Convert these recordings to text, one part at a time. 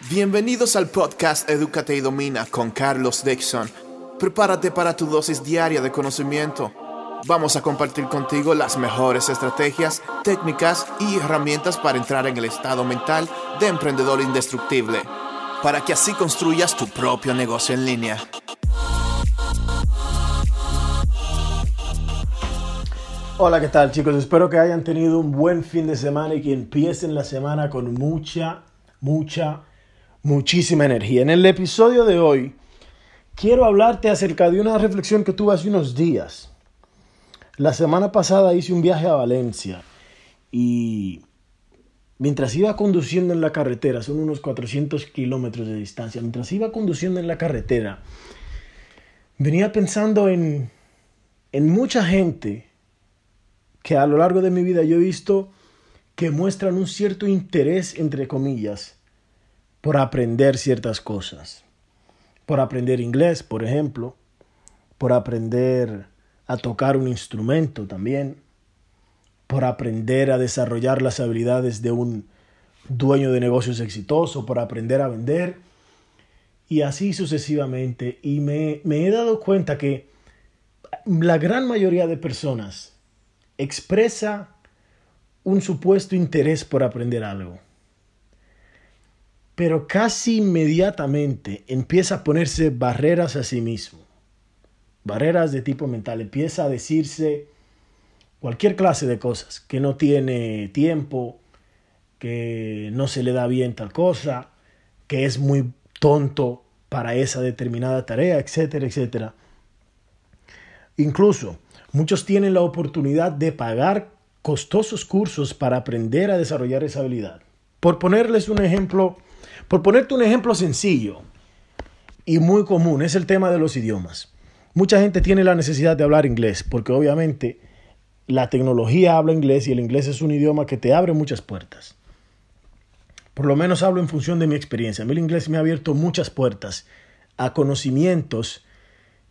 Bienvenidos al podcast Educate y Domina con Carlos Dixon. Prepárate para tu dosis diaria de conocimiento. Vamos a compartir contigo las mejores estrategias, técnicas y herramientas para entrar en el estado mental de emprendedor indestructible, para que así construyas tu propio negocio en línea. Hola, ¿qué tal chicos? Espero que hayan tenido un buen fin de semana y que empiecen la semana con mucha, mucha muchísima energía. En el episodio de hoy quiero hablarte acerca de una reflexión que tuve hace unos días. La semana pasada hice un viaje a Valencia y mientras iba conduciendo en la carretera, son unos 400 kilómetros de distancia, mientras iba conduciendo en la carretera, venía pensando en, en mucha gente que a lo largo de mi vida yo he visto que muestran un cierto interés, entre comillas, por aprender ciertas cosas. Por aprender inglés, por ejemplo. Por aprender a tocar un instrumento también. Por aprender a desarrollar las habilidades de un dueño de negocios exitoso. Por aprender a vender. Y así sucesivamente. Y me, me he dado cuenta que la gran mayoría de personas expresa un supuesto interés por aprender algo pero casi inmediatamente empieza a ponerse barreras a sí mismo, barreras de tipo mental, empieza a decirse cualquier clase de cosas, que no tiene tiempo, que no se le da bien tal cosa, que es muy tonto para esa determinada tarea, etcétera, etcétera. Incluso muchos tienen la oportunidad de pagar costosos cursos para aprender a desarrollar esa habilidad. Por ponerles un ejemplo por ponerte un ejemplo sencillo y muy común, es el tema de los idiomas. Mucha gente tiene la necesidad de hablar inglés porque obviamente la tecnología habla inglés y el inglés es un idioma que te abre muchas puertas. Por lo menos hablo en función de mi experiencia. A mí el inglés me ha abierto muchas puertas a conocimientos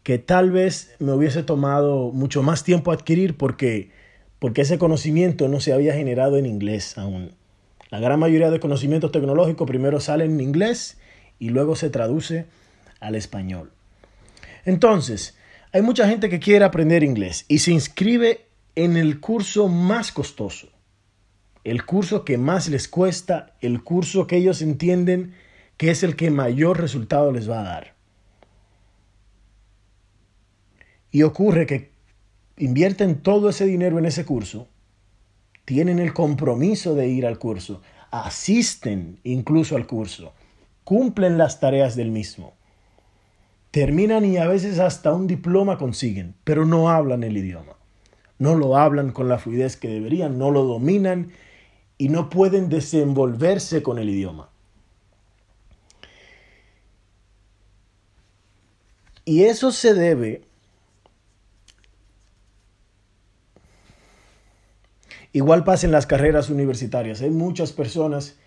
que tal vez me hubiese tomado mucho más tiempo adquirir porque, porque ese conocimiento no se había generado en inglés aún. La gran mayoría de conocimientos tecnológicos primero salen en inglés y luego se traduce al español. Entonces, hay mucha gente que quiere aprender inglés y se inscribe en el curso más costoso, el curso que más les cuesta, el curso que ellos entienden que es el que mayor resultado les va a dar. Y ocurre que invierten todo ese dinero en ese curso tienen el compromiso de ir al curso, asisten incluso al curso, cumplen las tareas del mismo, terminan y a veces hasta un diploma consiguen, pero no hablan el idioma, no lo hablan con la fluidez que deberían, no lo dominan y no pueden desenvolverse con el idioma. Y eso se debe Igual pasa en las carreras universitarias. Hay muchas personas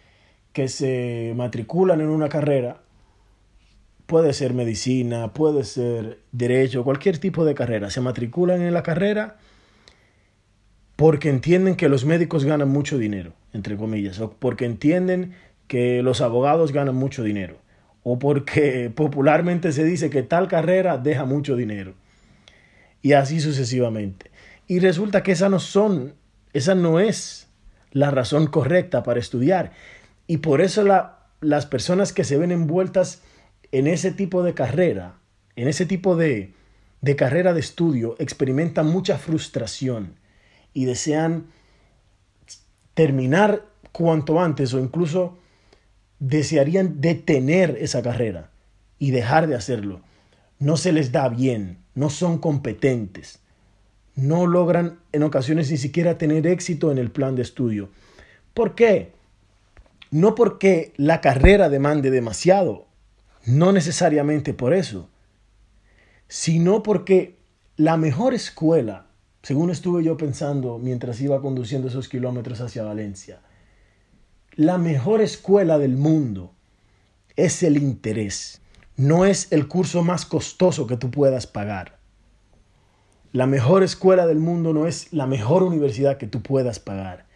que se matriculan en una carrera. Puede ser medicina, puede ser derecho, cualquier tipo de carrera. Se matriculan en la carrera porque entienden que los médicos ganan mucho dinero, entre comillas, o porque entienden que los abogados ganan mucho dinero, o porque popularmente se dice que tal carrera deja mucho dinero, y así sucesivamente. Y resulta que esas no son esa no es la razón correcta para estudiar. Y por eso las personas que se ven envueltas en ese tipo de carrera, en ese tipo de, de carrera de estudio, experimentan mucha frustración y desean terminar cuanto antes o incluso desearían detener esa carrera y dejar de hacerlo. No se les da bien, no son competentes no logran en ocasiones ni siquiera tener éxito en el plan de estudio. ¿Por qué? No porque la carrera demande demasiado, no necesariamente por eso, sino porque la mejor escuela, según estuve yo pensando mientras iba conduciendo esos kilómetros hacia Valencia, la mejor escuela del mundo es el interés, no es el curso más costoso que tú puedas pagar la mejor escuela del mundo no es la mejor universidad que tú puedas pagar.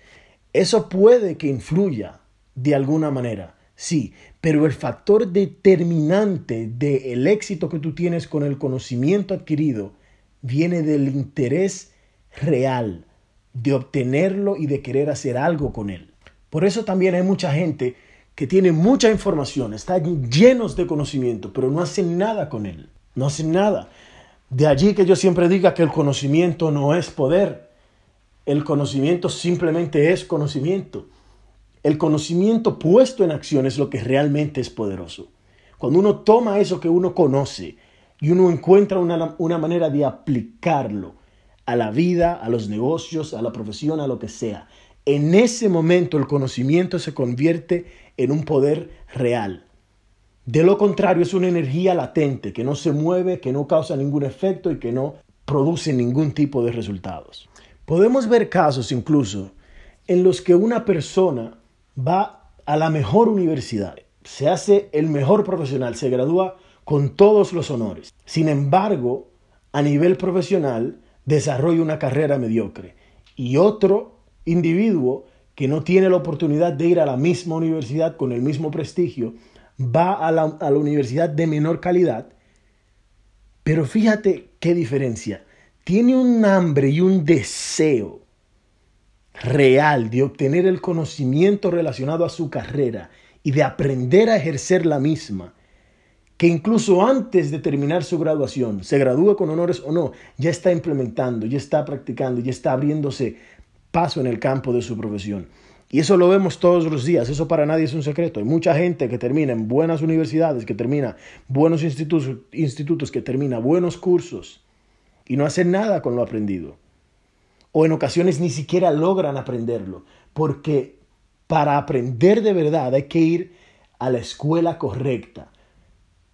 Eso puede que influya de alguna manera. Sí, pero el factor determinante del éxito que tú tienes con el conocimiento adquirido viene del interés real de obtenerlo y de querer hacer algo con él. Por eso también hay mucha gente que tiene mucha información, están llenos de conocimiento, pero no hacen nada con él. No hacen nada. De allí que yo siempre diga que el conocimiento no es poder. El conocimiento simplemente es conocimiento. El conocimiento puesto en acción es lo que realmente es poderoso. Cuando uno toma eso que uno conoce y uno encuentra una, una manera de aplicarlo a la vida, a los negocios, a la profesión, a lo que sea, en ese momento el conocimiento se convierte en un poder real. De lo contrario, es una energía latente que no se mueve, que no causa ningún efecto y que no produce ningún tipo de resultados. Podemos ver casos incluso en los que una persona va a la mejor universidad, se hace el mejor profesional, se gradúa con todos los honores. Sin embargo, a nivel profesional, desarrolla una carrera mediocre. Y otro individuo que no tiene la oportunidad de ir a la misma universidad con el mismo prestigio, va a la, a la universidad de menor calidad, pero fíjate qué diferencia. Tiene un hambre y un deseo real de obtener el conocimiento relacionado a su carrera y de aprender a ejercer la misma, que incluso antes de terminar su graduación, se gradúe con honores o no, ya está implementando, ya está practicando, ya está abriéndose paso en el campo de su profesión. Y eso lo vemos todos los días, eso para nadie es un secreto. Hay mucha gente que termina en buenas universidades, que termina buenos institutos, institutos, que termina buenos cursos y no hacen nada con lo aprendido. O en ocasiones ni siquiera logran aprenderlo, porque para aprender de verdad hay que ir a la escuela correcta,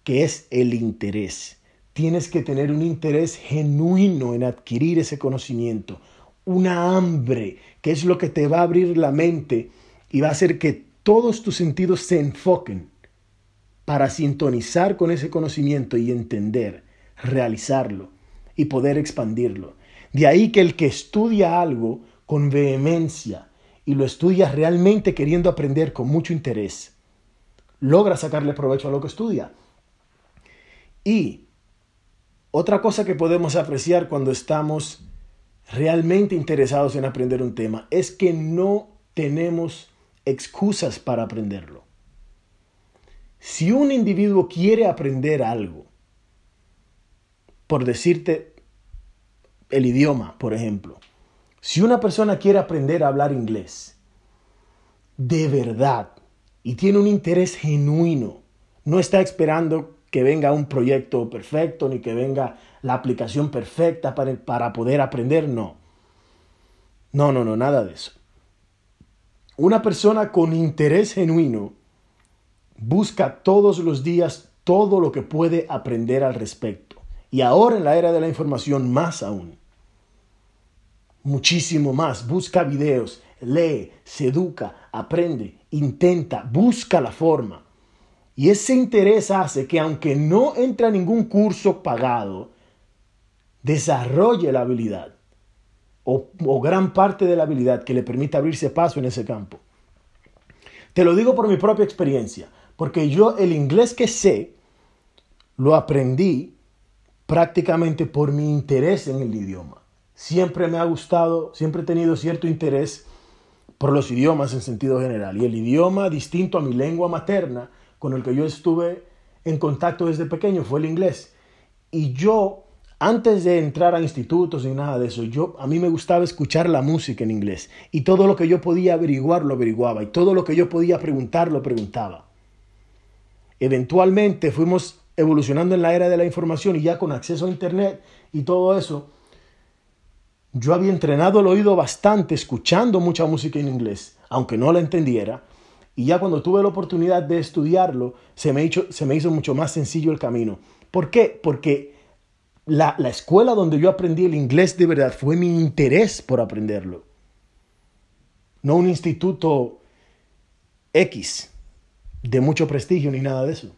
que es el interés. Tienes que tener un interés genuino en adquirir ese conocimiento, una hambre, que es lo que te va a abrir la mente y va a hacer que todos tus sentidos se enfoquen para sintonizar con ese conocimiento y entender, realizarlo y poder expandirlo. De ahí que el que estudia algo con vehemencia y lo estudia realmente queriendo aprender con mucho interés, logra sacarle provecho a lo que estudia. Y otra cosa que podemos apreciar cuando estamos realmente interesados en aprender un tema es que no tenemos excusas para aprenderlo. Si un individuo quiere aprender algo, por decirte el idioma, por ejemplo, si una persona quiere aprender a hablar inglés, de verdad, y tiene un interés genuino, no está esperando que venga un proyecto perfecto, ni que venga la aplicación perfecta para, para poder aprender, no. No, no, no, nada de eso. Una persona con interés genuino busca todos los días todo lo que puede aprender al respecto. Y ahora en la era de la información más aún. Muchísimo más. Busca videos, lee, se educa, aprende, intenta, busca la forma. Y ese interés hace que aunque no entra a ningún curso pagado, desarrolle la habilidad o, o, gran parte de la habilidad que le permita abrirse paso en ese campo. Te lo digo por mi propia experiencia, porque yo el inglés que sé lo aprendí prácticamente por mi interés en el idioma. Siempre me ha gustado, siempre he tenido cierto interés por los idiomas en sentido general. Y el idioma distinto a mi lengua materna con el que yo estuve en contacto desde pequeño fue el inglés. Y yo, antes de entrar a institutos ni nada de eso, yo, a mí me gustaba escuchar la música en inglés. Y todo lo que yo podía averiguar, lo averiguaba. Y todo lo que yo podía preguntar, lo preguntaba. Eventualmente fuimos evolucionando en la era de la información y ya con acceso a Internet y todo eso, yo había entrenado el oído bastante escuchando mucha música en inglés, aunque no la entendiera, y ya cuando tuve la oportunidad de estudiarlo, se me hizo, se me hizo mucho más sencillo el camino. ¿Por qué? Porque la, la escuela donde yo aprendí el inglés de verdad fue mi interés por aprenderlo. No un instituto X de mucho prestigio ni nada de eso.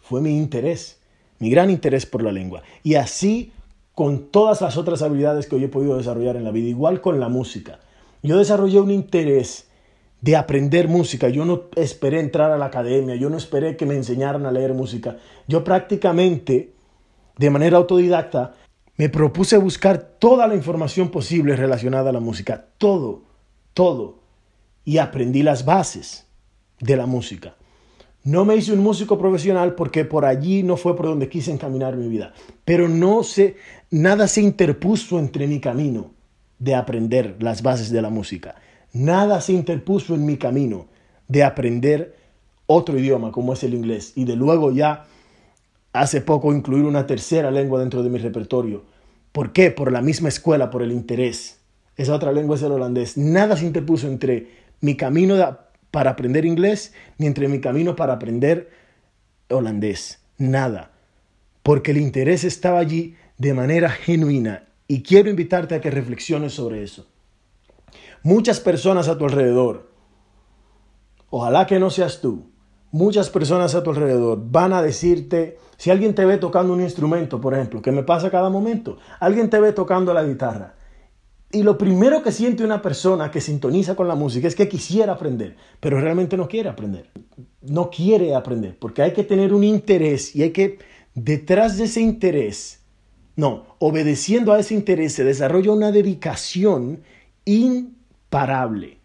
Fue mi interés, mi gran interés por la lengua. Y así con todas las otras habilidades que hoy he podido desarrollar en la vida, igual con la música. Yo desarrollé un interés de aprender música. Yo no esperé entrar a la academia, yo no esperé que me enseñaran a leer música. Yo prácticamente, de manera autodidacta, me propuse buscar toda la información posible relacionada a la música, todo, todo, y aprendí las bases de la música. No me hice un músico profesional porque por allí no fue por donde quise encaminar mi vida, pero no sé, nada se interpuso entre mi camino de aprender las bases de la música. Nada se interpuso en mi camino de aprender otro idioma como es el inglés y de luego ya hace poco incluir una tercera lengua dentro de mi repertorio. ¿Por qué? Por la misma escuela, por el interés. Esa otra lengua es el holandés. Nada se interpuso entre mi camino para aprender inglés ni entre mi camino para aprender holandés. Nada. Porque el interés estaba allí de manera genuina y quiero invitarte a que reflexiones sobre eso muchas personas a tu alrededor, ojalá que no seas tú, muchas personas a tu alrededor van a decirte, si alguien te ve tocando un instrumento, por ejemplo, que me pasa cada momento, alguien te ve tocando la guitarra, y lo primero que siente una persona que sintoniza con la música es que quisiera aprender, pero realmente no quiere aprender. No quiere aprender, porque hay que tener un interés y hay que, detrás de ese interés, no, obedeciendo a ese interés se desarrolla una dedicación in parable,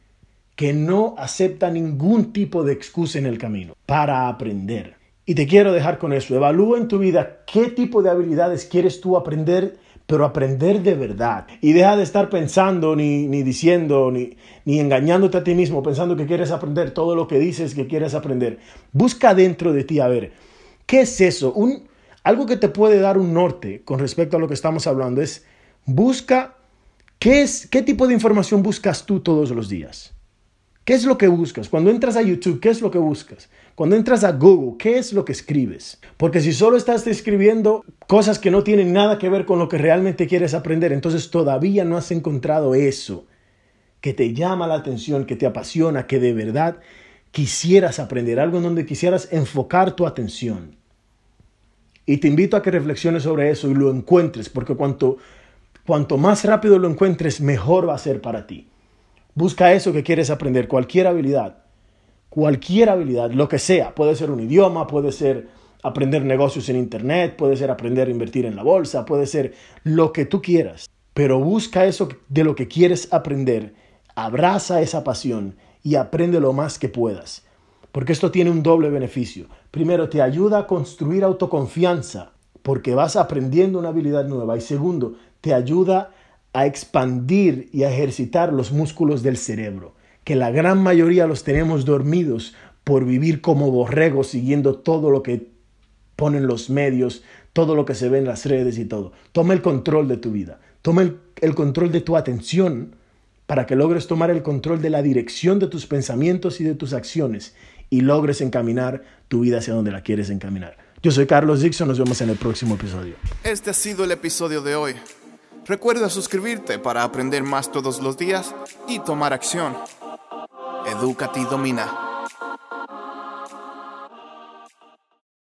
que no acepta ningún tipo de excusa en el camino para aprender. Y te quiero dejar con eso. Evalúa en tu vida qué tipo de habilidades quieres tú aprender, pero aprender de verdad. Y deja de estar pensando, ni, ni diciendo, ni, ni engañándote a ti mismo, pensando que quieres aprender todo lo que dices que quieres aprender. Busca dentro de ti, a ver, ¿qué es eso? Un, algo que te puede dar un norte con respecto a lo que estamos hablando es busca ¿Qué, es, ¿Qué tipo de información buscas tú todos los días? ¿Qué es lo que buscas? Cuando entras a YouTube, ¿qué es lo que buscas? Cuando entras a Google, ¿qué es lo que escribes? Porque si solo estás escribiendo cosas que no tienen nada que ver con lo que realmente quieres aprender, entonces todavía no has encontrado eso que te llama la atención, que te apasiona, que de verdad quisieras aprender, algo en donde quisieras enfocar tu atención. Y te invito a que reflexiones sobre eso y lo encuentres, porque cuanto Cuanto más rápido lo encuentres, mejor va a ser para ti. Busca eso que quieres aprender, cualquier habilidad, cualquier habilidad, lo que sea. Puede ser un idioma, puede ser aprender negocios en Internet, puede ser aprender a invertir en la bolsa, puede ser lo que tú quieras. Pero busca eso de lo que quieres aprender, abraza esa pasión y aprende lo más que puedas. Porque esto tiene un doble beneficio. Primero, te ayuda a construir autoconfianza porque vas aprendiendo una habilidad nueva. Y segundo, te ayuda a expandir y a ejercitar los músculos del cerebro, que la gran mayoría los tenemos dormidos por vivir como borregos siguiendo todo lo que ponen los medios, todo lo que se ve en las redes y todo. Toma el control de tu vida, toma el, el control de tu atención para que logres tomar el control de la dirección de tus pensamientos y de tus acciones y logres encaminar tu vida hacia donde la quieres encaminar. Yo soy Carlos Dixon, nos vemos en el próximo episodio. Este ha sido el episodio de hoy. Recuerda suscribirte para aprender más todos los días y tomar acción. Edúcate y domina.